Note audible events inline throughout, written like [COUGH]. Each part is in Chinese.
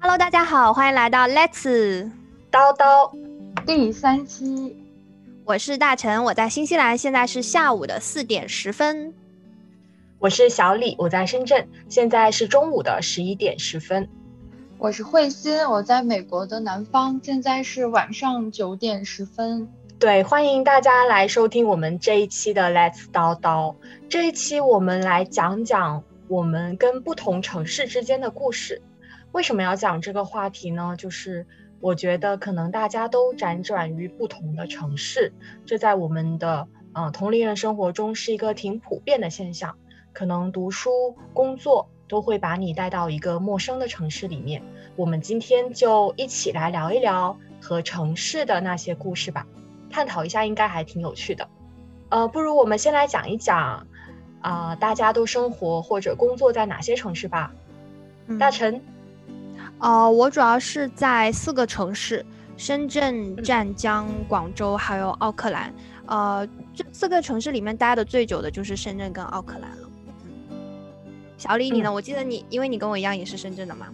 Hello，大家好，欢迎来到 Let's 叨叨第三期。我是大陈，我在新西兰，现在是下午的四点十分。我是小李，我在深圳，现在是中午的十一点十分。我是慧心，我在美国的南方，现在是晚上九点十分。对，欢迎大家来收听我们这一期的 Let's 叨叨。这一期我们来讲讲我们跟不同城市之间的故事。为什么要讲这个话题呢？就是我觉得可能大家都辗转于不同的城市，这在我们的呃同龄人生活中是一个挺普遍的现象。可能读书、工作都会把你带到一个陌生的城市里面。我们今天就一起来聊一聊和城市的那些故事吧，探讨一下应该还挺有趣的。呃，不如我们先来讲一讲，啊，大家都生活或者工作在哪些城市吧？大陈。哦，我主要是在四个城市：深圳、湛江、广州，还有奥克兰。呃，这四个城市里面待的最久的就是深圳跟奥克兰了。小李，你呢？我记得你，因为你跟我一样也是深圳的嘛。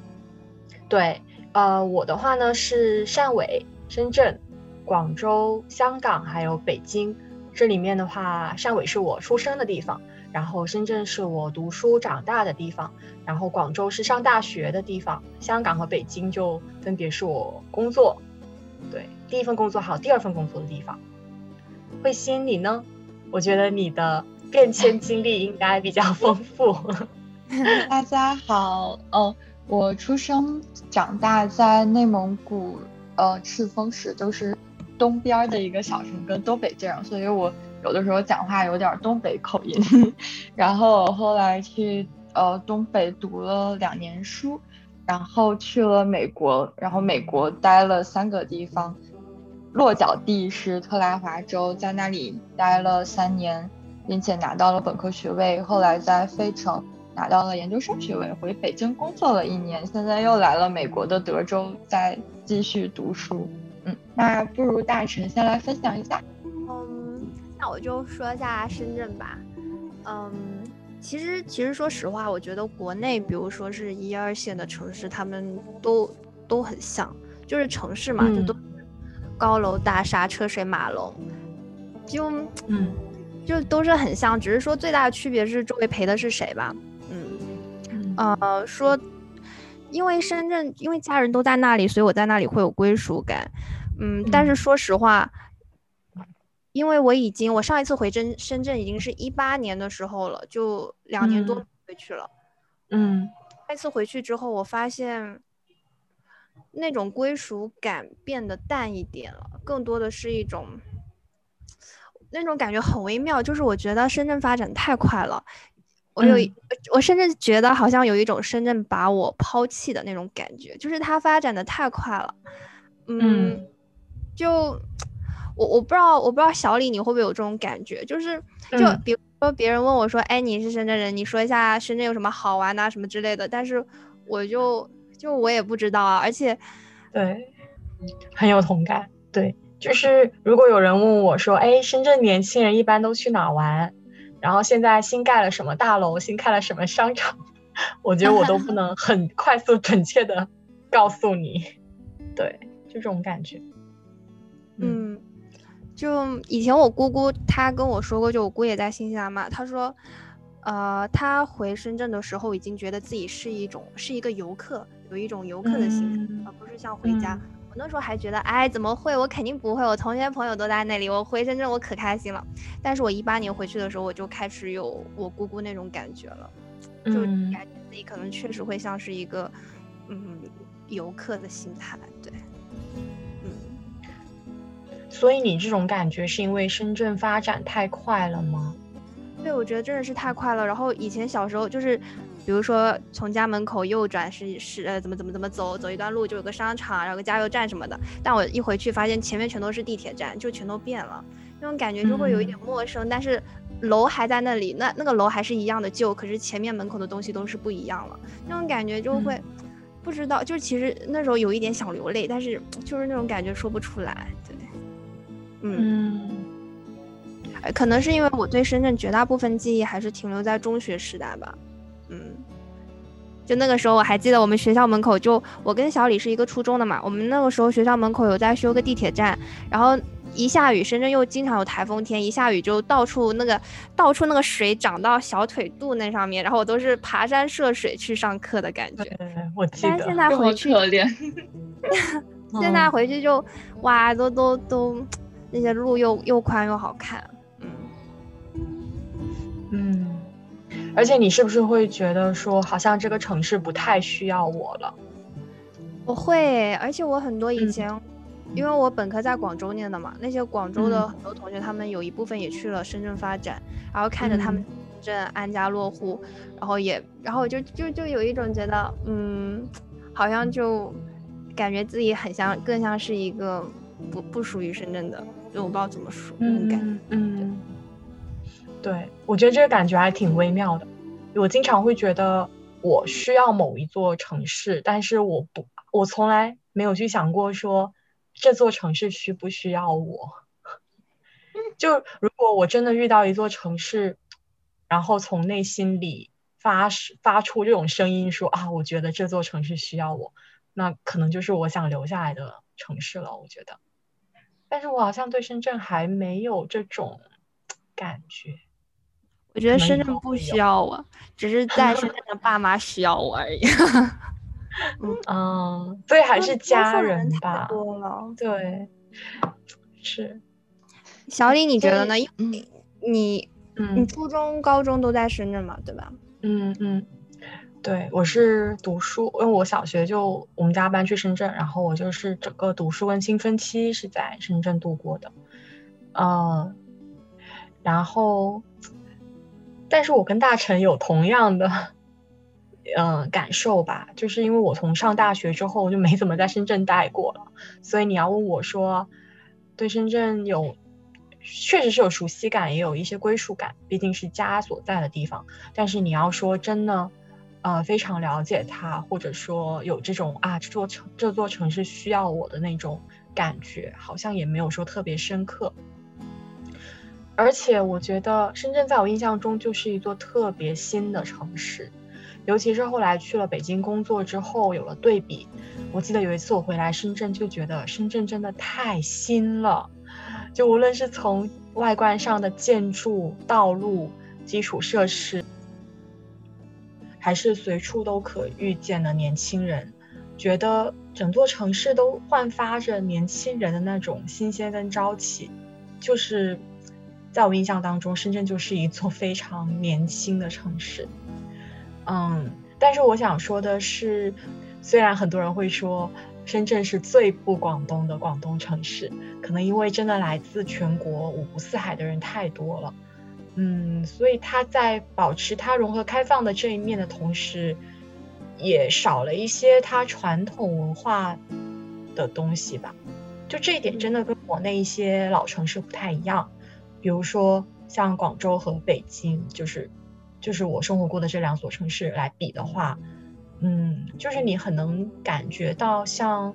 对，呃，我的话呢是汕尾、深圳、广州、香港还有北京。这里面的话，汕尾是我出生的地方。然后深圳是我读书长大的地方，然后广州是上大学的地方，香港和北京就分别是我工作，对，第一份工作还有第二份工作的地方。慧心，你呢？我觉得你的变迁经历应该比较丰富。[LAUGHS] 大家好，哦，我出生长大在内蒙古，呃，赤峰市，就是东边的一个小城，跟东北这样，所以我。有的时候讲话有点东北口音，[LAUGHS] 然后后来去呃东北读了两年书，然后去了美国，然后美国待了三个地方，落脚地是特拉华州，在那里待了三年，并且拿到了本科学位，后来在费城拿到了研究生学位，回北京工作了一年，现在又来了美国的德州，再继续读书。嗯，那不如大臣先来分享一下。那我就说一下深圳吧，嗯，其实其实说实话，我觉得国内，比如说是一二线的城市，他们都都很像，就是城市嘛，就都高楼大厦、车水马龙，就嗯，就都是很像，只是说最大的区别是周围陪的是谁吧，嗯，呃，说因为深圳，因为家人都在那里，所以我在那里会有归属感，嗯，但是说实话。因为我已经，我上一次回深深圳已经是一八年的时候了，就两年多回去了。嗯，那次回去之后，我发现那种归属感变得淡一点了，更多的是一种那种感觉很微妙，就是我觉得深圳发展太快了，我有我甚至觉得好像有一种深圳把我抛弃的那种感觉，就是它发展的太快了。嗯，就。我我不知道，我不知道小李你会不会有这种感觉，就是就比如说别人问我说，哎，你是深圳人，你说一下深圳有什么好玩的什么之类的，但是我就就我也不知道啊，而且对，很有同感，对，就是如果有人问我说，哎，深圳年轻人一般都去哪玩，然后现在新盖了什么大楼，新开了什么商场，[LAUGHS] 我觉得我都不能很 [LAUGHS] 快速准确的告诉你，对，就这种感觉，嗯。就以前我姑姑她跟我说过，就我姑也在新西兰嘛，她说，呃，她回深圳的时候已经觉得自己是一种是一个游客，有一种游客的心态，而不是像回家。我那时候还觉得，哎，怎么会？我肯定不会，我同学朋友都在那里，我回深圳我可开心了。但是我一八年回去的时候，我就开始有我姑姑那种感觉了，就感觉自己可能确实会像是一个，嗯，游客的心态，对。所以你这种感觉是因为深圳发展太快了吗？对，我觉得真的是太快了。然后以前小时候就是，比如说从家门口右转是是呃怎么怎么怎么走，走一段路就有个商场，然后个加油站什么的。但我一回去发现前面全都是地铁站，就全都变了，那种感觉就会有一点陌生。但是楼还在那里，那那个楼还是一样的旧，可是前面门口的东西都是不一样了，那种感觉就会不知道，就是其实那时候有一点想流泪，但是就是那种感觉说不出来。对。嗯，可能是因为我对深圳绝大部分记忆还是停留在中学时代吧。嗯，就那个时候我还记得，我们学校门口就我跟小李是一个初中的嘛，我们那个时候学校门口有在修个地铁站，然后一下雨，深圳又经常有台风天，一下雨就到处那个到处那个水涨到小腿肚那上面，然后我都是爬山涉水去上课的感觉。我记得。但是现在回去，可怜。[LAUGHS] 现在回去就哇，都都都那些路又又宽又好看，嗯。嗯。而且你是不是会觉得说，好像这个城市不太需要我了？我会，而且我很多以前，因为我本科在广州念的嘛，那些广州的很多同学，他们有一部分也去了深圳发展，然后看着他们深圳安家落户，然后也，然后就就就有一种觉得，嗯，好像就感觉自己很像，更像是一个不不属于深圳的，就我不知道怎么说那种感觉，嗯。对，我觉得这个感觉还挺微妙的。我经常会觉得我需要某一座城市，但是我不，我从来没有去想过说这座城市需不需要我。[LAUGHS] 就如果我真的遇到一座城市，然后从内心里发发出这种声音说啊，我觉得这座城市需要我，那可能就是我想留下来的城市了。我觉得，但是我好像对深圳还没有这种感觉。我觉得深圳不需要我，只是在深圳的爸妈需要我而已。[LAUGHS] 嗯，所以还是家人吧。多了，对，是。小李，你觉得呢？你你你初中、高中都在深圳嘛？对吧？嗯嗯，对，我是读书，因为我小学就我们家搬去深圳，然后我就是整个读书跟青春期是在深圳度过的。嗯，然后。但是我跟大成有同样的，嗯，感受吧，就是因为我从上大学之后就没怎么在深圳待过了，所以你要问我说，对深圳有，确实是有熟悉感，也有一些归属感，毕竟是家所在的地方。但是你要说真的，呃，非常了解它，或者说有这种啊，这座城这座城市需要我的那种感觉，好像也没有说特别深刻。而且我觉得深圳在我印象中就是一座特别新的城市，尤其是后来去了北京工作之后有了对比。我记得有一次我回来深圳，就觉得深圳真的太新了，就无论是从外观上的建筑、道路、基础设施，还是随处都可遇见的年轻人，觉得整座城市都焕发着年轻人的那种新鲜跟朝气，就是。在我印象当中，深圳就是一座非常年轻的城市。嗯，但是我想说的是，虽然很多人会说深圳是最不广东的广东城市，可能因为真的来自全国五湖四海的人太多了，嗯，所以它在保持它融合开放的这一面的同时，也少了一些它传统文化的东西吧。就这一点，真的跟国内一些老城市不太一样。比如说像广州和北京，就是就是我生活过的这两所城市来比的话，嗯，就是你很能感觉到像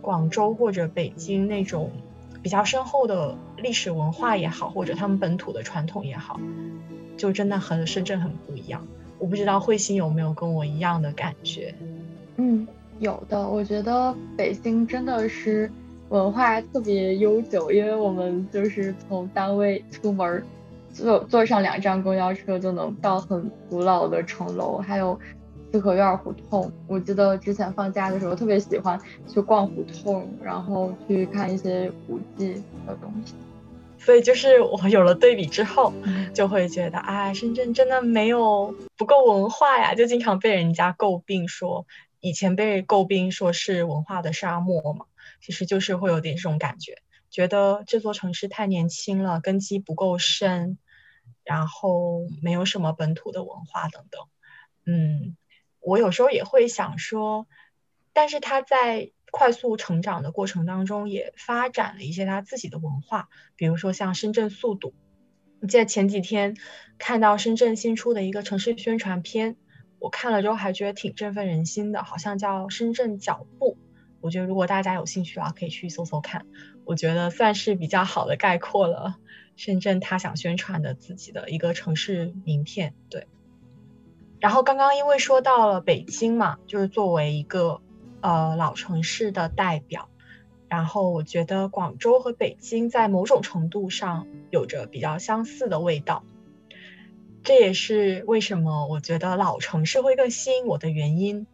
广州或者北京那种比较深厚的历史文化也好，或者他们本土的传统也好，就真的和深圳很不一样。我不知道慧心有没有跟我一样的感觉？嗯，有的。我觉得北京真的是。文化特别悠久，因为我们就是从单位出门，坐坐上两站公交车就能到很古老的城楼，还有四合院胡同。我记得之前放假的时候特别喜欢去逛胡同，然后去看一些古迹的东西。所以就是我有了对比之后，就会觉得，啊，深圳真的没有不够文化呀，就经常被人家诟病说，以前被诟病说是文化的沙漠嘛。其实就是会有点这种感觉，觉得这座城市太年轻了，根基不够深，然后没有什么本土的文化等等。嗯，我有时候也会想说，但是他在快速成长的过程当中，也发展了一些他自己的文化，比如说像深圳速度。你记得前几天看到深圳新出的一个城市宣传片，我看了之后还觉得挺振奋人心的，好像叫深圳脚步。我觉得如果大家有兴趣的话，可以去搜搜看。我觉得算是比较好的概括了深圳他想宣传的自己的一个城市名片。对，然后刚刚因为说到了北京嘛，就是作为一个呃老城市的代表，然后我觉得广州和北京在某种程度上有着比较相似的味道。这也是为什么我觉得老城市会更吸引我的原因。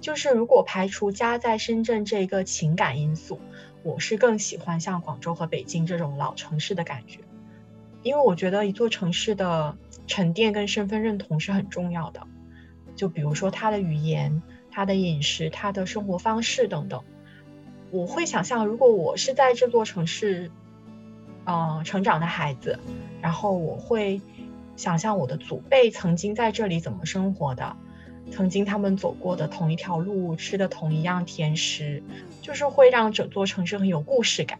就是如果排除家在深圳这个情感因素，我是更喜欢像广州和北京这种老城市的感觉，因为我觉得一座城市的沉淀跟身份认同是很重要的。就比如说它的语言、它的饮食、它的生活方式等等，我会想象，如果我是在这座城市，呃，成长的孩子，然后我会想象我的祖辈曾经在这里怎么生活的。曾经他们走过的同一条路，吃的同一样甜食，就是会让整座城市很有故事感。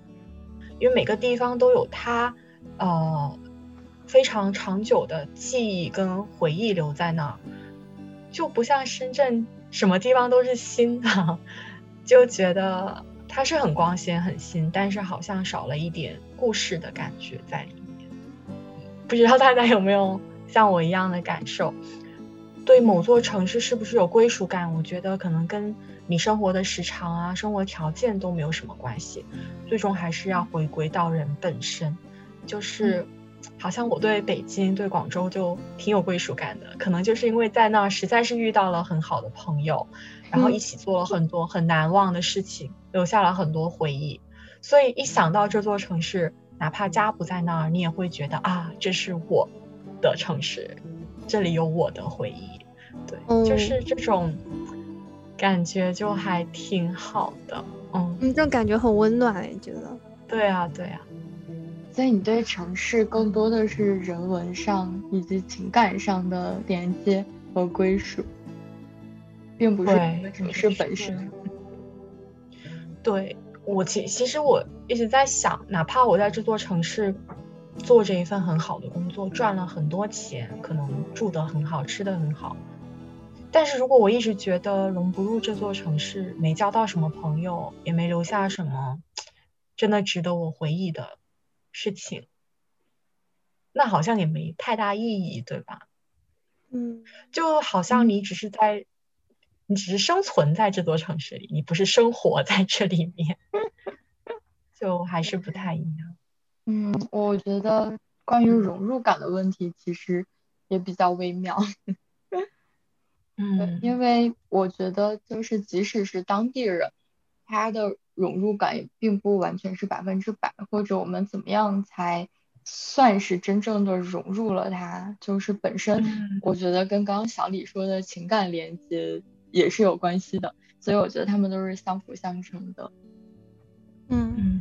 因为每个地方都有它，呃，非常长久的记忆跟回忆留在那儿，就不像深圳，什么地方都是新的，[LAUGHS] 就觉得它是很光鲜、很新，但是好像少了一点故事的感觉在里面。不知道大家有没有像我一样的感受？对某座城市是不是有归属感？我觉得可能跟你生活的时长啊、生活条件都没有什么关系，最终还是要回归到人本身。就是，好像我对北京、对广州就挺有归属感的，可能就是因为在那儿实在是遇到了很好的朋友，然后一起做了很多很难忘的事情，留下了很多回忆。所以一想到这座城市，哪怕家不在那儿，你也会觉得啊，这是我的城市。这里有我的回忆，对，就是这种感觉就还挺好的，嗯，这种感觉很温暖，你觉得？对啊，对啊。所以你对城市更多的是人文上以及情感上的连接和归属，并不是城市本身。对我其其实我一直在想，哪怕我在这座城市。做着一份很好的工作，赚了很多钱，可能住得很好，吃得很好。但是如果我一直觉得融不入这座城市，没交到什么朋友，也没留下什么真的值得我回忆的事情，那好像也没太大意义，对吧？嗯，就好像你只是在，你只是生存在这座城市里，你不是生活在这里面，就还是不太一样。嗯，我觉得关于融入感的问题其实也比较微妙。[LAUGHS] 嗯，因为我觉得就是即使是当地人，他的融入感也并不完全是百分之百，或者我们怎么样才算是真正的融入了它？就是本身我觉得跟刚刚小李说的情感连接也是有关系的，所以我觉得他们都是相辅相成的。嗯嗯。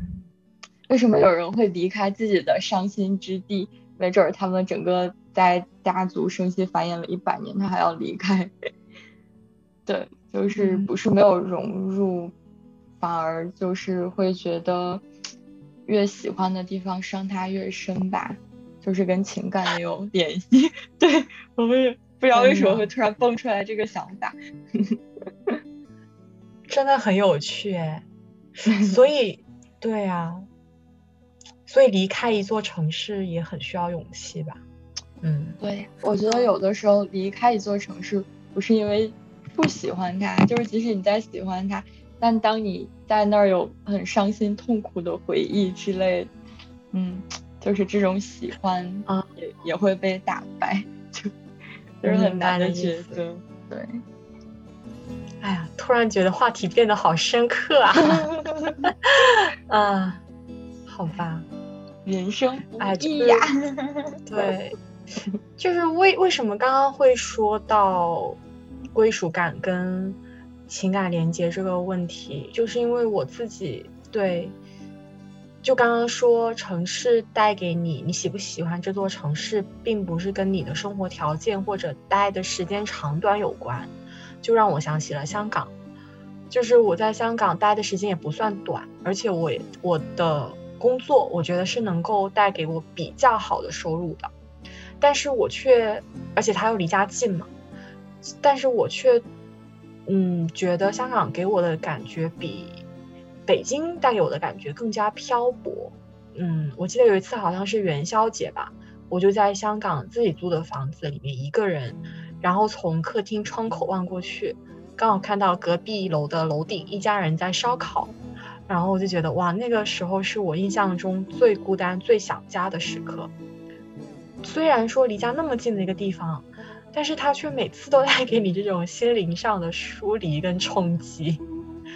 为什么有人会离开自己的伤心之地？没准儿他们整个在家族生息繁衍了一百年，他还要离开。[LAUGHS] 对，就是不是没有融入，反而就是会觉得越喜欢的地方伤他越深吧，就是跟情感也有联系。[LAUGHS] 对我们也不知道为什么会突然蹦出来这个想法，[LAUGHS] 真的很有趣哎。[LAUGHS] 所以，对啊。所以离开一座城市也很需要勇气吧？嗯，对，我觉得有的时候离开一座城市不是因为不喜欢它，就是即使你再喜欢它，但当你在那儿有很伤心痛苦的回忆之类，嗯，就是这种喜欢啊也也会被打败，就 [LAUGHS] 就是很难的抉择。对，哎呀，突然觉得话题变得好深刻啊！[LAUGHS] 啊，好吧。人生哎，呀，[LAUGHS] 对，就是为为什么刚刚会说到归属感跟情感连接这个问题，就是因为我自己对，就刚刚说城市带给你，你喜不喜欢这座城市，并不是跟你的生活条件或者待的时间长短有关，就让我想起了香港，就是我在香港待的时间也不算短，而且我我的。工作我觉得是能够带给我比较好的收入的，但是我却，而且他又离家近嘛，但是我却，嗯，觉得香港给我的感觉比北京带给我的感觉更加漂泊。嗯，我记得有一次好像是元宵节吧，我就在香港自己租的房子里面一个人，然后从客厅窗口望过去，刚好看到隔壁楼的楼顶一家人在烧烤，然后我就觉得哇，那个时候是我印象中最孤单、最想家的时刻。虽然说离家那么近的一个地方，但是它却每次都带给你这种心灵上的疏离跟冲击。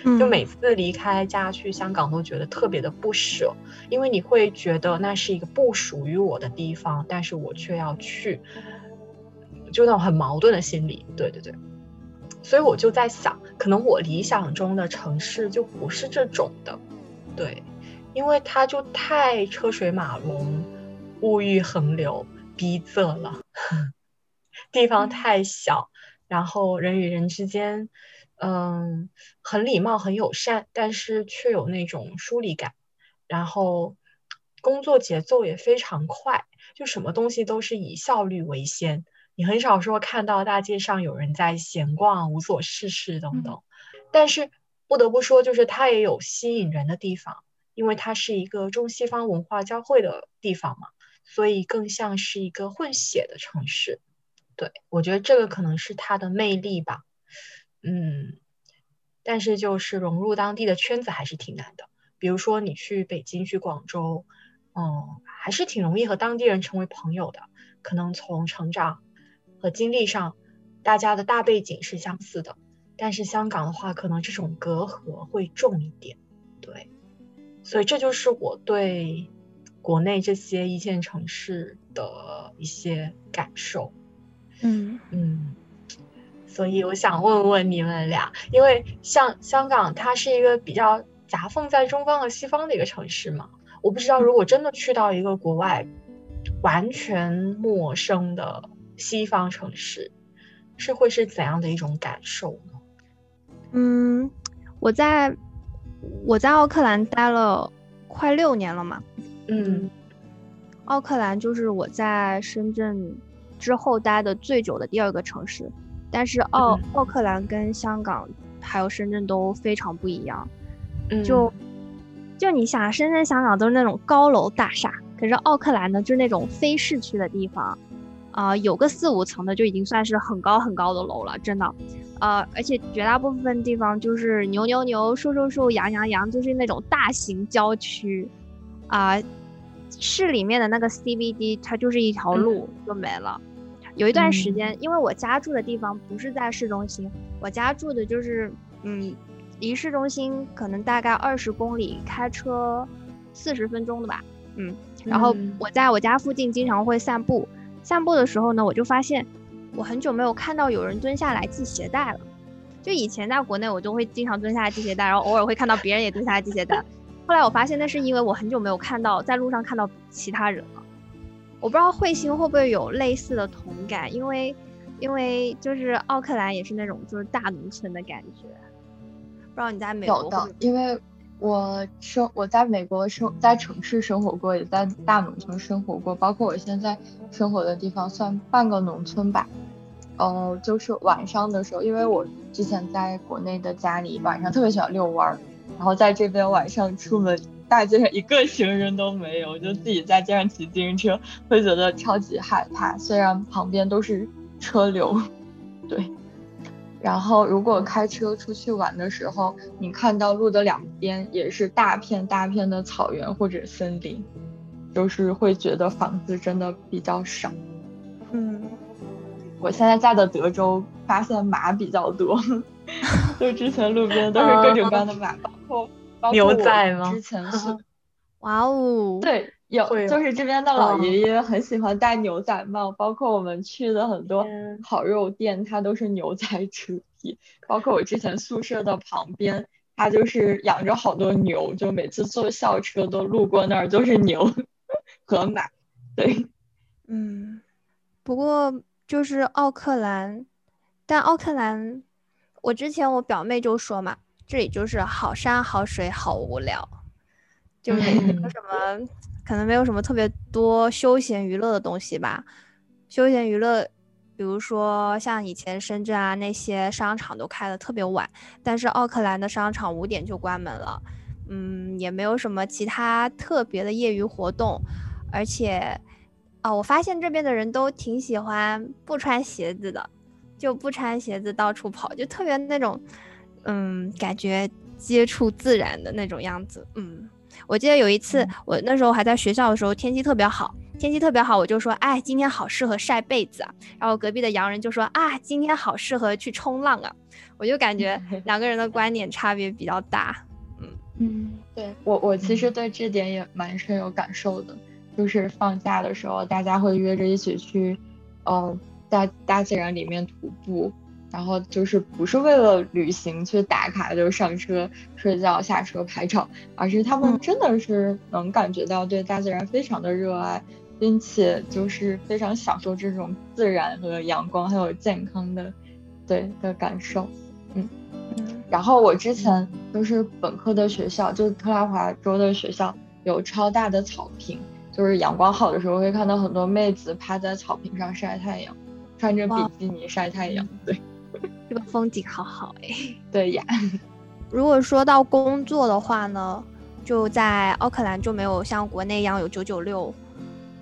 [LAUGHS] 就每次离开家去香港都觉得特别的不舍，因为你会觉得那是一个不属于我的地方，但是我却要去，就那种很矛盾的心理。对对对，所以我就在想，可能我理想中的城市就不是这种的，对，因为它就太车水马龙、物欲横流、逼仄了，[LAUGHS] 地方太小，然后人与人之间。嗯，很礼貌，很友善，但是却有那种疏离感。然后工作节奏也非常快，就什么东西都是以效率为先。你很少说看到大街上有人在闲逛、无所事事等等。但是不得不说，就是它也有吸引人的地方，因为它是一个中西方文化交汇的地方嘛，所以更像是一个混血的城市。对我觉得这个可能是它的魅力吧。嗯，但是就是融入当地的圈子还是挺难的。比如说你去北京、去广州，嗯，还是挺容易和当地人成为朋友的。可能从成长和经历上，大家的大背景是相似的。但是香港的话，可能这种隔阂会重一点。对，所以这就是我对国内这些一线城市的一些感受。嗯嗯。所以我想问问你们俩，因为像香港，它是一个比较夹缝在中方和西方的一个城市嘛。我不知道，如果真的去到一个国外完全陌生的西方城市，是会是怎样的一种感受呢？嗯，我在我在奥克兰待了快六年了嘛。嗯，奥克兰就是我在深圳之后待的最久的第二个城市。但是奥奥克兰跟香港还有深圳都非常不一样，就就你想，深圳、香港都是那种高楼大厦，可是奥克兰呢，就是那种非市区的地方，啊，有个四五层的就已经算是很高很高的楼了，真的，呃，而且绝大部分地方就是牛牛牛、树树树、羊羊羊，就是那种大型郊区，啊，市里面的那个 CBD 它就是一条路就没了。有一段时间，因为我家住的地方不是在市中心，我家住的就是，嗯，离市中心可能大概二十公里，开车四十分钟的吧，嗯。然后我在我家附近经常会散步，散步的时候呢，我就发现我很久没有看到有人蹲下来系鞋带了。就以前在国内，我都会经常蹲下来系鞋带，然后偶尔会看到别人也蹲下来系鞋带。后来我发现那是因为我很久没有看到在路上看到其他人了。我不知道彗星会不会有类似的同感，因为，因为就是奥克兰也是那种就是大农村的感觉。不知道你在美国有的，因为我生我在美国生在城市生活过，也在大农村生活过，包括我现在生活的地方算半个农村吧。哦，就是晚上的时候，因为我之前在国内的家里晚上特别喜欢遛弯儿，然后在这边晚上出门。大街上一个行人都没有，就自己在街上骑自行车，会觉得超级害怕。虽然旁边都是车流，对。然后如果开车出去玩的时候，你看到路的两边也是大片大片的草原或者森林，就是会觉得房子真的比较少。嗯，我现在在的德州发现马比较多，[LAUGHS] 就之前路边都是各种各样的马，包括。牛仔吗？之前是，[LAUGHS] 哇哦，对，有，就是这边的老爷爷很喜欢戴牛仔帽，包括我们去的很多烤肉店，它都是牛仔主题。包括我之前宿舍的旁边，它就是养着好多牛，就每次坐校车都路过那儿，都是牛 [LAUGHS] 和马。对，嗯，不过就是奥克兰，但奥克兰，我之前我表妹就说嘛。这里就是好山好水好无聊，就是没有什么，可能没有什么特别多休闲娱乐的东西吧。休闲娱乐，比如说像以前深圳啊那些商场都开的特别晚，但是奥克兰的商场五点就关门了。嗯，也没有什么其他特别的业余活动，而且，啊，我发现这边的人都挺喜欢不穿鞋子的。就不穿鞋子到处跑，就特别那种，嗯，感觉接触自然的那种样子。嗯，我记得有一次，我那时候还在学校的时候，天气特别好，天气特别好，我就说，哎，今天好适合晒被子啊。然后隔壁的洋人就说，啊，今天好适合去冲浪啊。我就感觉 [LAUGHS] 两个人的观点差别比较大。嗯嗯，对我我其实对这点也蛮深有感受的，就是放假的时候，大家会约着一起去，呃。大大自然里面徒步，然后就是不是为了旅行去打卡，就上车睡觉、下车拍照，而是他们真的是能感觉到对大自然非常的热爱，并且就是非常享受这种自然和阳光还有健康的对的感受。嗯嗯。然后我之前就是本科的学校，就是特拉华州的学校有超大的草坪，就是阳光好的时候会看到很多妹子趴在草坪上晒太阳。穿着比基尼晒太阳，对，[LAUGHS] 这个风景好好哎。对呀，[LAUGHS] 如果说到工作的话呢，就在奥克兰就没有像国内一样有九九六，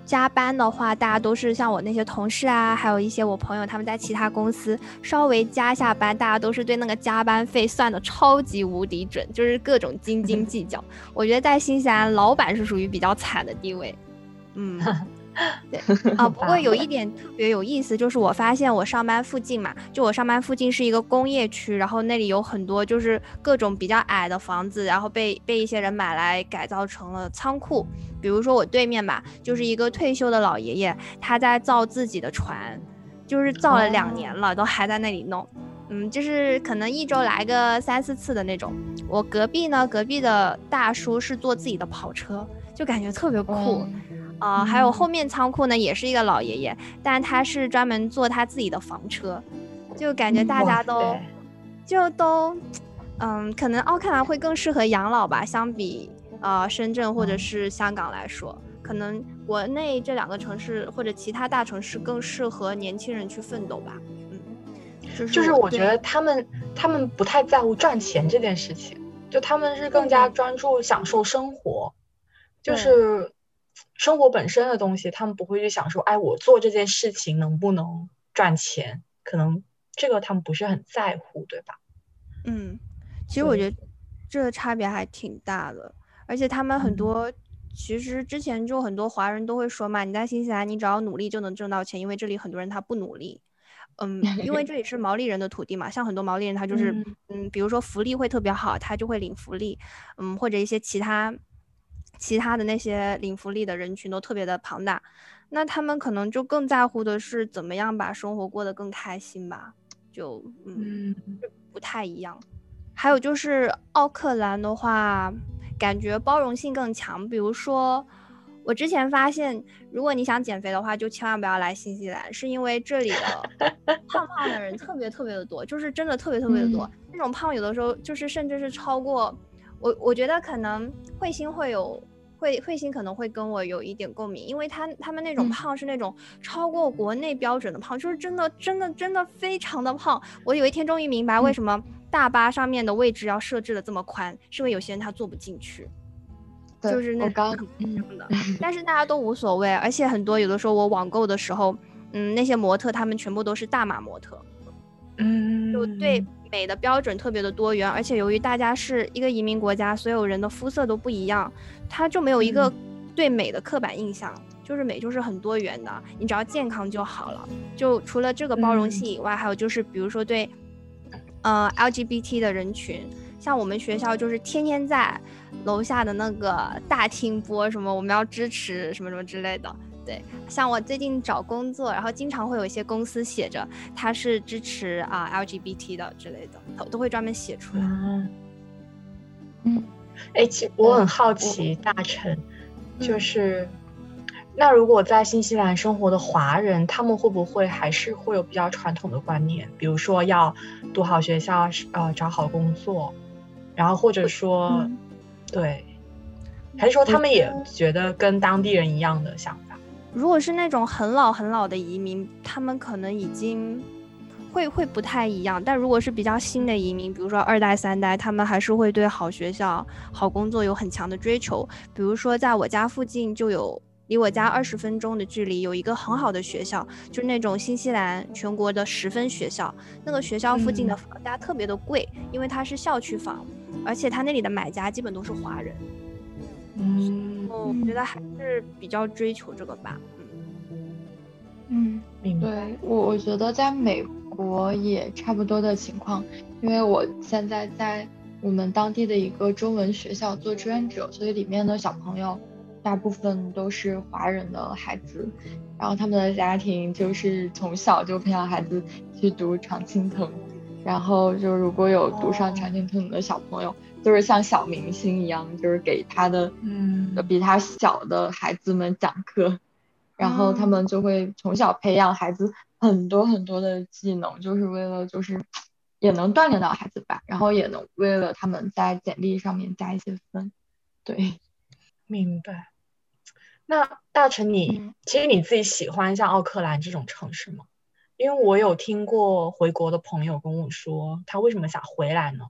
加班的话，大家都是像我那些同事啊，还有一些我朋友，他们在其他公司稍微加下班，大家都是对那个加班费算的超级无敌准，就是各种斤斤计较。我觉得在新西兰，老板是属于比较惨的地位，嗯。[LAUGHS] [LAUGHS] 对 [LAUGHS] 啊，不过有一点特别有意思，就是我发现我上班附近嘛，就我上班附近是一个工业区，然后那里有很多就是各种比较矮的房子，然后被被一些人买来改造成了仓库。比如说我对面吧，就是一个退休的老爷爷，他在造自己的船，就是造了两年了，都还在那里弄。嗯，就是可能一周来个三四次的那种。我隔壁呢，隔壁的大叔是坐自己的跑车，就感觉特别酷。啊，还有后面仓库呢，也是一个老爷爷，但他是专门做他自己的房车，就感觉大家都就都，嗯，可能奥克兰会更适合养老吧，相比呃深圳或者是香港来说，可能国内这两个城市或者其他大城市更适合年轻人去奋斗吧。嗯，就是我觉得他们他们不太在乎赚钱这件事情，就他们是更加专注享受生活，就是。生活本身的东西，他们不会去想说，哎，我做这件事情能不能赚钱？可能这个他们不是很在乎，对吧？嗯，其实我觉得这个差别还挺大的。而且他们很多，其实之前就很多华人都会说嘛，你在新西兰，你只要努力就能挣到钱，因为这里很多人他不努力。嗯，因为这里是毛利人的土地嘛，像很多毛利人他就是，嗯，比如说福利会特别好，他就会领福利，嗯，或者一些其他。其他的那些领福利的人群都特别的庞大，那他们可能就更在乎的是怎么样把生活过得更开心吧，就嗯不太一样。还有就是奥克兰的话，感觉包容性更强。比如说，我之前发现，如果你想减肥的话，就千万不要来新西兰，是因为这里的 [LAUGHS] 胖胖的人特别特别的多，就是真的特别特别的多。那种胖有的时候就是甚至是超过。我我觉得可能彗星会有，彗彗星可能会跟我有一点共鸣，因为他他们那种胖是那种超过国内标准的胖，就是真的真的真的非常的胖。我有一天终于明白为什么大巴上面的位置要设置的这么宽，是因为有些人他坐不进去，就是那种的。[LAUGHS] 但是大家都无所谓，而且很多有的时候我网购的时候，嗯，那些模特他们全部都是大码模特，嗯，就对。美的标准特别的多元，而且由于大家是一个移民国家，所有人的肤色都不一样，它就没有一个对美的刻板印象，就是美就是很多元的，你只要健康就好了。就除了这个包容性以外，还有就是比如说对，呃 LGBT 的人群，像我们学校就是天天在楼下的那个大厅播什么我们要支持什么什么之类的。对，像我最近找工作，然后经常会有一些公司写着他是支持啊 LGBT 的之类的，都都会专门写出来。嗯，哎，其我很好奇，大成，就是那如果在新西兰生活的华人，他们会不会还是会有比较传统的观念，比如说要读好学校，呃，找好工作，然后或者说，对，还是说他们也觉得跟当地人一样的想法？如果是那种很老很老的移民，他们可能已经会会不太一样。但如果是比较新的移民，比如说二代三代，他们还是会对好学校、好工作有很强的追求。比如说，在我家附近就有离我家二十分钟的距离有一个很好的学校，就是那种新西兰全国的十分学校。那个学校附近的房价特别的贵，因为它是校区房，而且它那里的买家基本都是华人。嗯，我觉得还是比较追求这个吧。嗯，明白。对我，我觉得在美国也差不多的情况，因为我现在在我们当地的一个中文学校做志愿者，所以里面的小朋友大部分都是华人的孩子，然后他们的家庭就是从小就培养孩子去读常青藤，然后就如果有读上常青藤的小朋友，就是像小明星一样，就是给他的嗯比他小的孩子们讲课。然后他们就会从小培养孩子很多很多的技能，就是为了就是也能锻炼到孩子吧，然后也能为了他们在简历上面加一些分。对，[LAUGHS] 明白。那大成，你其实你自己喜欢像奥克兰这种城市吗？因为我有听过回国的朋友跟我说，他为什么想回来呢？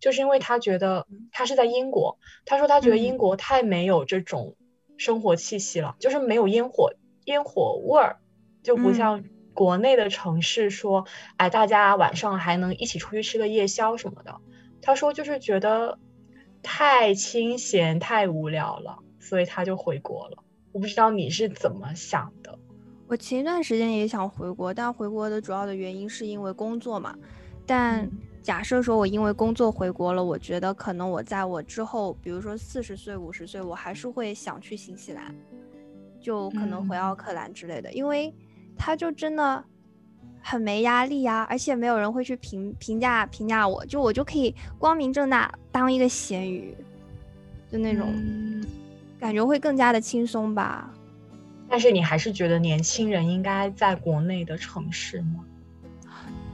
就是因为他觉得他是在英国，他说他觉得英国太没有这种。生活气息了，就是没有烟火烟火味儿，就不像国内的城市说，哎，大家晚上还能一起出去吃个夜宵什么的。他说就是觉得太清闲太无聊了，所以他就回国了。我不知道你是怎么想的。我前一段时间也想回国，但回国的主要的原因是因为工作嘛，但。假设说，我因为工作回国了，我觉得可能我在我之后，比如说四十岁、五十岁，我还是会想去新西兰，就可能回奥克兰之类的，因为他就真的很没压力呀，而且没有人会去评评价评价我，就我就可以光明正大当一个咸鱼，就那种感觉会更加的轻松吧。但是你还是觉得年轻人应该在国内的城市吗？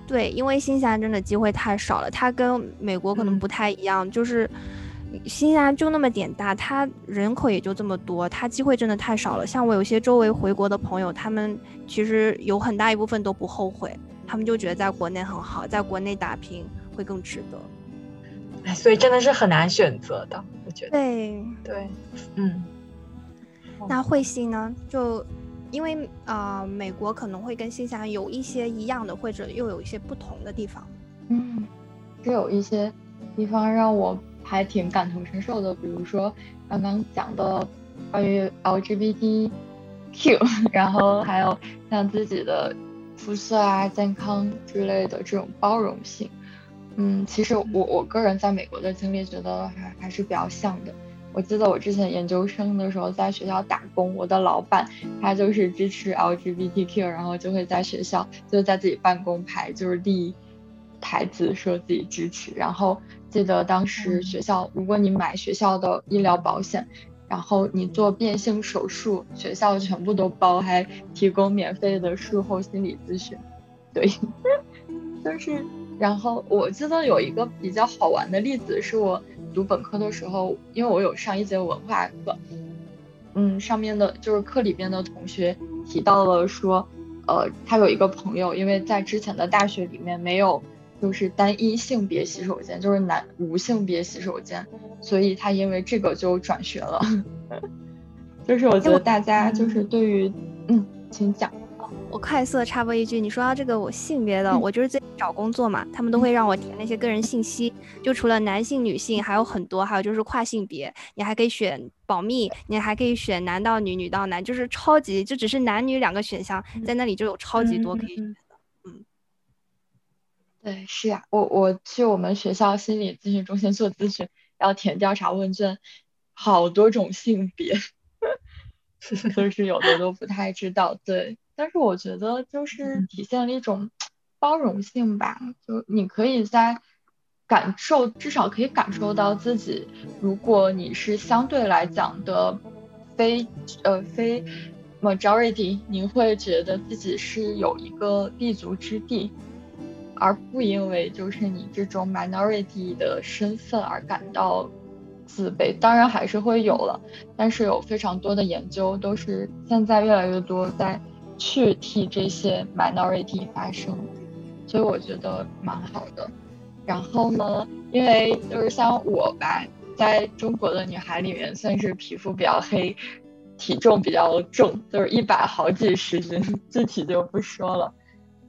对，因为新西兰真的机会太少了，它跟美国可能不太一样，就是新西兰就那么点大，它人口也就这么多，它机会真的太少了。像我有些周围回国的朋友，他们其实有很大一部分都不后悔，他们就觉得在国内很好，在国内打拼会更值得。哎，所以真的是很难选择的，我觉得。对对，嗯。那慧星呢？就。因为啊，美国可能会跟新西兰有一些一样的，或者又有一些不同的地方。嗯，是有一些地方让我还挺感同身受的，比如说刚刚讲的关于 LGBTQ，[LAUGHS] 然后还有像自己的肤色啊、健康之类的这种包容性。嗯，其实我我个人在美国的经历，觉得还还是比较像的。我记得我之前研究生的时候在学校打工，我的老板他就是支持 LGBTQ，然后就会在学校就在自己办公牌就是立牌子说自己支持。然后记得当时学校，如果你买学校的医疗保险，然后你做变性手术，学校全部都包，还提供免费的术后心理咨询。对，[LAUGHS] 就是。然后我记得有一个比较好玩的例子是我。读本科的时候，因为我有上一节文化课，嗯，上面的就是课里边的同学提到了说，呃，他有一个朋友，因为在之前的大学里面没有就是单一性别洗手间，就是男无性别洗手间，所以他因为这个就转学了。[LAUGHS] 就是我觉得大家就是对于，嗯，请讲。我快速的插播一句，你说到这个我性别的，我就是最近找工作嘛，他们都会让我填那些个人信息，就除了男性、女性，还有很多，还有就是跨性别，你还可以选保密，你还可以选男到女、女到男，就是超级，就只是男女两个选项，在那里就有超级多可以选的。嗯，对，是呀，我我去我们学校心理咨询中心做咨询，要填调查问卷，好多种性别，[LAUGHS] 就是有的都不太知道，对。但是我觉得就是体现了一种包容性吧，就你可以在感受，至少可以感受到自己，如果你是相对来讲的非呃非 majority，你会觉得自己是有一个立足之地，而不因为就是你这种 minority 的身份而感到自卑。当然还是会有了，但是有非常多的研究都是现在越来越多在。去替这些 minority 发声，所以我觉得蛮好的。然后呢，因为就是像我吧，在中国的女孩里面算是皮肤比较黑，体重比较重，就是一百好几十斤，[LAUGHS] 具体就不说了。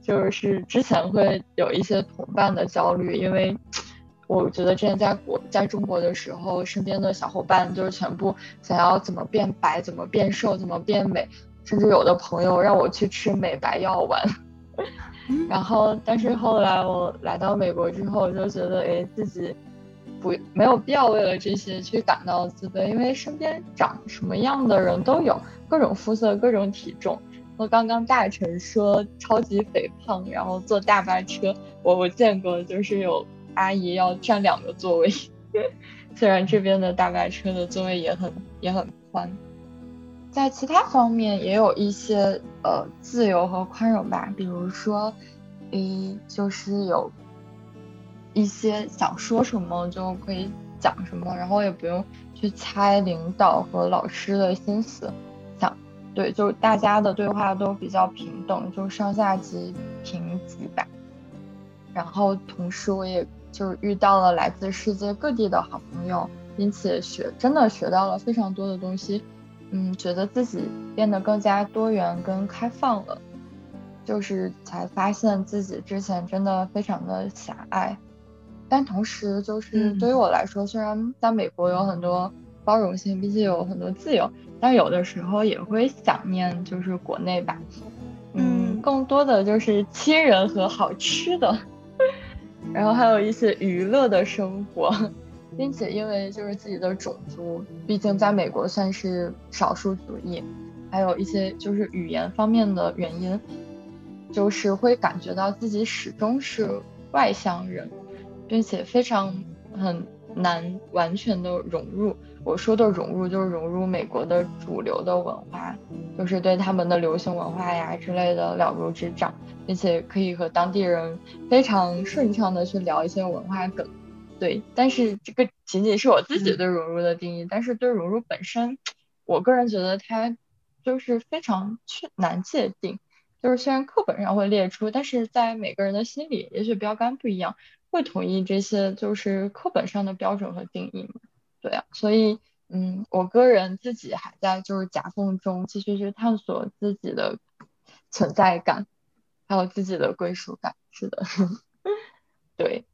就是之前会有一些同伴的焦虑，因为我觉得之前在国在中国的时候，身边的小伙伴就是全部想要怎么变白、怎么变瘦、怎么变美，甚至有的朋友让我去吃美白药丸。[LAUGHS] 然后，但是后来我来到美国之后，就觉得哎，自己不没有必要为了这些去感到自卑，因为身边长什么样的人都有，各种肤色、各种体重。和刚刚大臣说超级肥胖，然后坐大巴车，我我见过，就是有阿姨要占两个座位。[LAUGHS] 虽然这边的大巴车的座位也很也很宽，在其他方面也有一些呃自由和宽容吧，比如说，诶，就是有一些想说什么就可以讲什么，然后也不用去猜领导和老师的心思。想对，就是大家的对话都比较平等，就上下级平级吧。然后同时我也就是遇到了来自世界各地的好朋友，因此学真的学到了非常多的东西。嗯，觉得自己变得更加多元跟开放了，就是才发现自己之前真的非常的狭隘。但同时就是对于我来说，虽然在美国有很多包容性，毕竟有很多自由。但有的时候也会想念，就是国内吧，嗯，更多的就是亲人和好吃的，[LAUGHS] 然后还有一些娱乐的生活，并且因为就是自己的种族，毕竟在美国算是少数族裔，还有一些就是语言方面的原因，就是会感觉到自己始终是外乡人，并且非常很难完全的融入。我说的融入就是融入美国的主流的文化，就是对他们的流行文化呀之类的了如指掌，并且可以和当地人非常顺畅的去聊一些文化梗。对，但是这个仅仅是我自己对融入的定义，但是对融入本身，我个人觉得它就是非常确难界定。就是虽然课本上会列出，但是在每个人的心里，也许标杆不一样，会统一这些就是课本上的标准和定义吗？对啊，所以嗯，我个人自己还在就是夹缝中继续去探索自己的存在感，还有自己的归属感。是的，[LAUGHS] 对，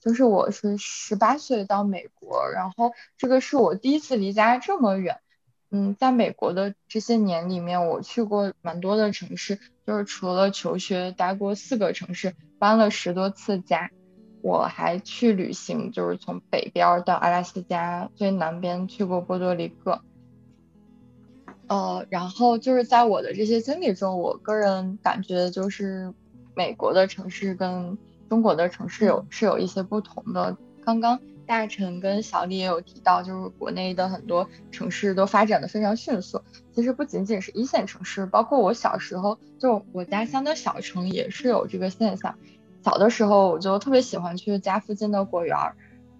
就是我是十八岁到美国，然后这个是我第一次离家这么远。嗯，在美国的这些年里面，我去过蛮多的城市，就是除了求学，待过四个城市，搬了十多次家。我还去旅行，就是从北边到阿拉斯加最南边去过波多黎各，呃，然后就是在我的这些经历中，我个人感觉就是美国的城市跟中国的城市有是有一些不同的。刚刚大臣跟小李也有提到，就是国内的很多城市都发展的非常迅速。其实不仅仅是一线城市，包括我小时候就我家乡的小城也是有这个现象。小的时候我就特别喜欢去家附近的果园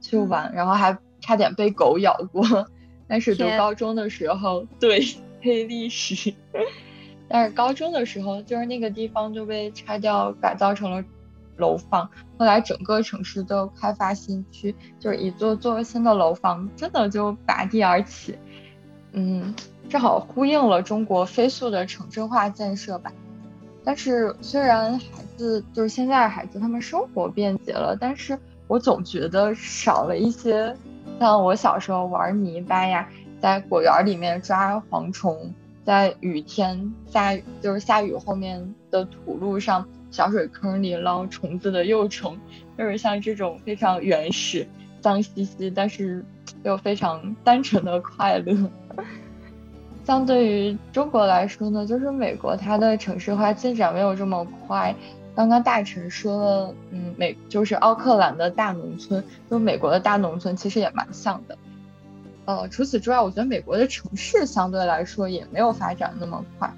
去玩，然后还差点被狗咬过。但是读高中的时候，对黑历史。[LAUGHS] 但是高中的时候，就是那个地方就被拆掉，改造成了楼房。后来整个城市都开发新区，就是一座座新的楼房，真的就拔地而起。嗯，正好呼应了中国飞速的城镇化建设吧。但是虽然孩子就是现在的孩子，他们生活便捷了，但是我总觉得少了一些，像我小时候玩泥巴呀，在果园里面抓蝗虫，在雨天下雨就是下雨后面的土路上小水坑里捞虫子的幼虫，就是像这种非常原始、脏兮兮，但是又非常单纯的快乐。[LAUGHS] 相对于中国来说呢，就是美国它的城市化进展没有这么快。刚刚大臣说了，嗯，美就是奥克兰的大农村，就美国的大农村其实也蛮像的。呃，除此之外，我觉得美国的城市相对来说也没有发展那么快。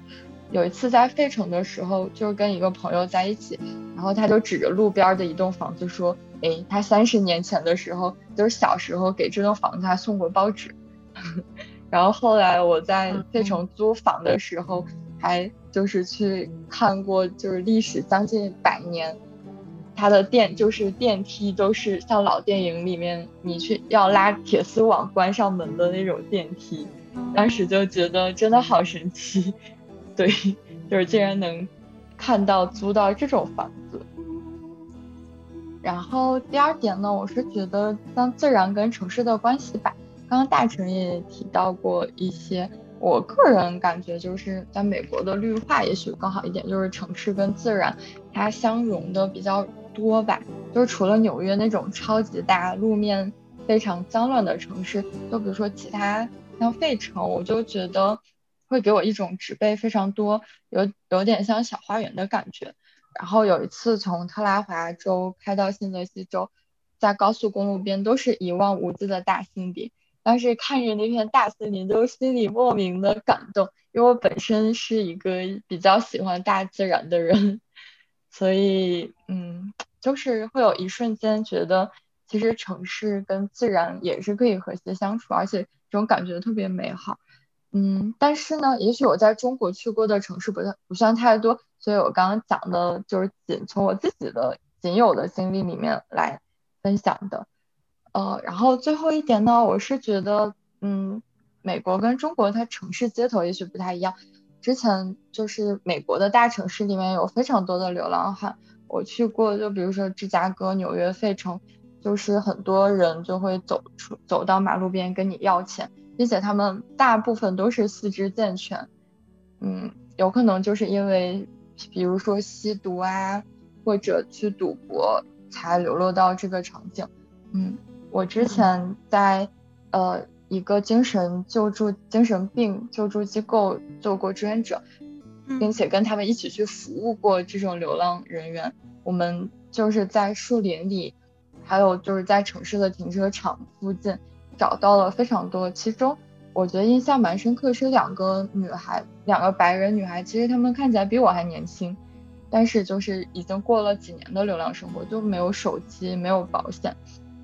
有一次在费城的时候，就是跟一个朋友在一起，然后他就指着路边的一栋房子说：“哎，他三十年前的时候，就是小时候给这栋房子还送过报纸。[LAUGHS] ”然后后来我在费城租房的时候，还就是去看过，就是历史将近百年，它的电就是电梯都是像老电影里面你去要拉铁丝网关上门的那种电梯，当时就觉得真的好神奇，对，就是竟然能看到租到这种房子。然后第二点呢，我是觉得像自然跟城市的关系吧。刚刚大成也提到过一些，我个人感觉就是在美国的绿化也许更好一点，就是城市跟自然它相融的比较多吧。就是除了纽约那种超级大、路面非常脏乱的城市，就比如说其他像费城，我就觉得会给我一种植被非常多，有有点像小花园的感觉。然后有一次从特拉华州开到新泽西州，在高速公路边都是一望无际的大森林，当时看着那片大森林，就心里莫名的感动，因为我本身是一个比较喜欢大自然的人，所以嗯，就是会有一瞬间觉得，其实城市跟自然也是可以和谐相处，而且这种感觉特别美好。嗯，但是呢，也许我在中国去过的城市不算不算太多，所以我刚刚讲的就是仅从我自己的仅有的经历里面来分享的。呃，然后最后一点呢，我是觉得，嗯，美国跟中国它城市街头也许不太一样。之前就是美国的大城市里面有非常多的流浪汉，我去过，就比如说芝加哥、纽约、费城，就是很多人就会走出走到马路边跟你要钱。并且他们大部分都是四肢健全，嗯，有可能就是因为，比如说吸毒啊，或者去赌博，才流落到这个场景。嗯，我之前在呃一个精神救助、精神病救助机构做过志愿者，并且跟他们一起去服务过这种流浪人员。我们就是在树林里，还有就是在城市的停车场附近。找到了非常多，其中我觉得印象蛮深刻是两个女孩，两个白人女孩，其实她们看起来比我还年轻，但是就是已经过了几年的流浪生活，就没有手机，没有保险，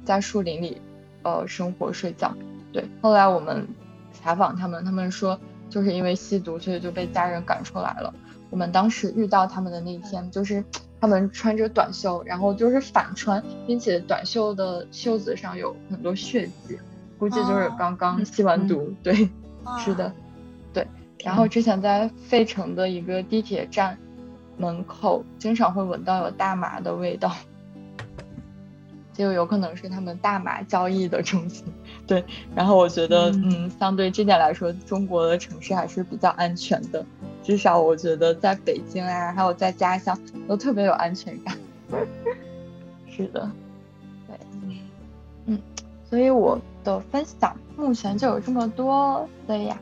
在树林里呃生活睡觉。对，后来我们采访他们，他们说就是因为吸毒，所以就被家人赶出来了。我们当时遇到他们的那天，就是他们穿着短袖，然后就是反穿，并且短袖的袖子上有很多血迹。估计就是刚刚吸完毒，对，[LAUGHS] 是的，对。然后之前在费城的一个地铁站门口，经常会闻到有大麻的味道，[LAUGHS] 就有可能是他们大麻交易的中心。对，然后我觉得，嗯，相对这点来说，中国的城市还是比较安全的，至少我觉得在北京啊，还有在家乡都特别有安全感。[LAUGHS] 是的，对，嗯，所以我。的分享目前就有这么多，对呀。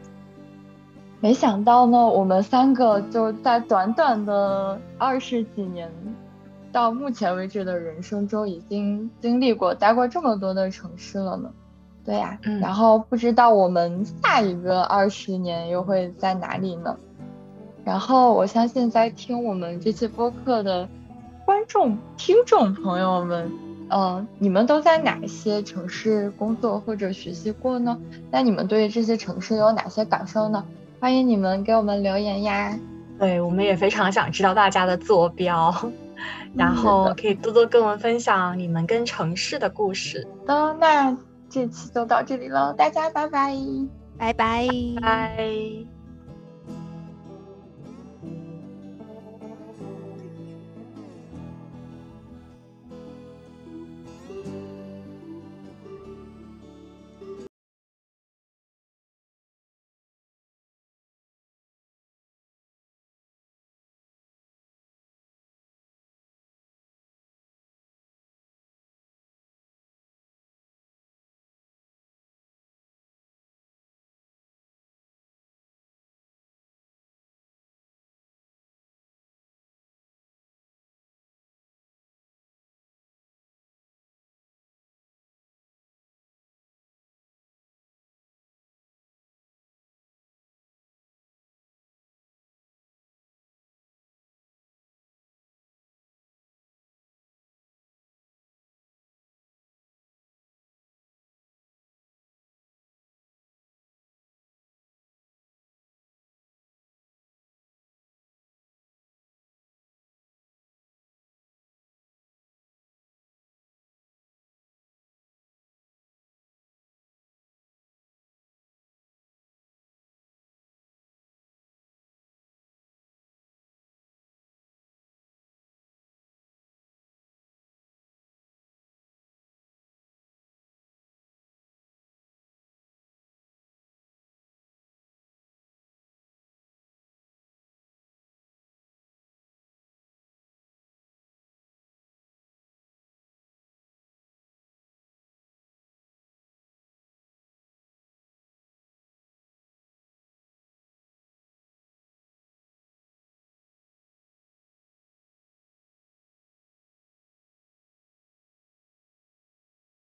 没想到呢，我们三个就在短短的二十几年到目前为止的人生中，已经经历过、待过这么多的城市了呢。对呀，然后不知道我们下一个二十年又会在哪里呢？然后我相信在听我们这期播客的观众、听众朋友们。嗯，你们都在哪些城市工作或者学习过呢？那你们对这些城市有哪些感受呢？欢迎你们给我们留言呀！对，我们也非常想知道大家的坐标，然后可以多多跟我们分享你们跟城市的故事。的，那这期就到这里喽，大家拜拜，拜拜，拜。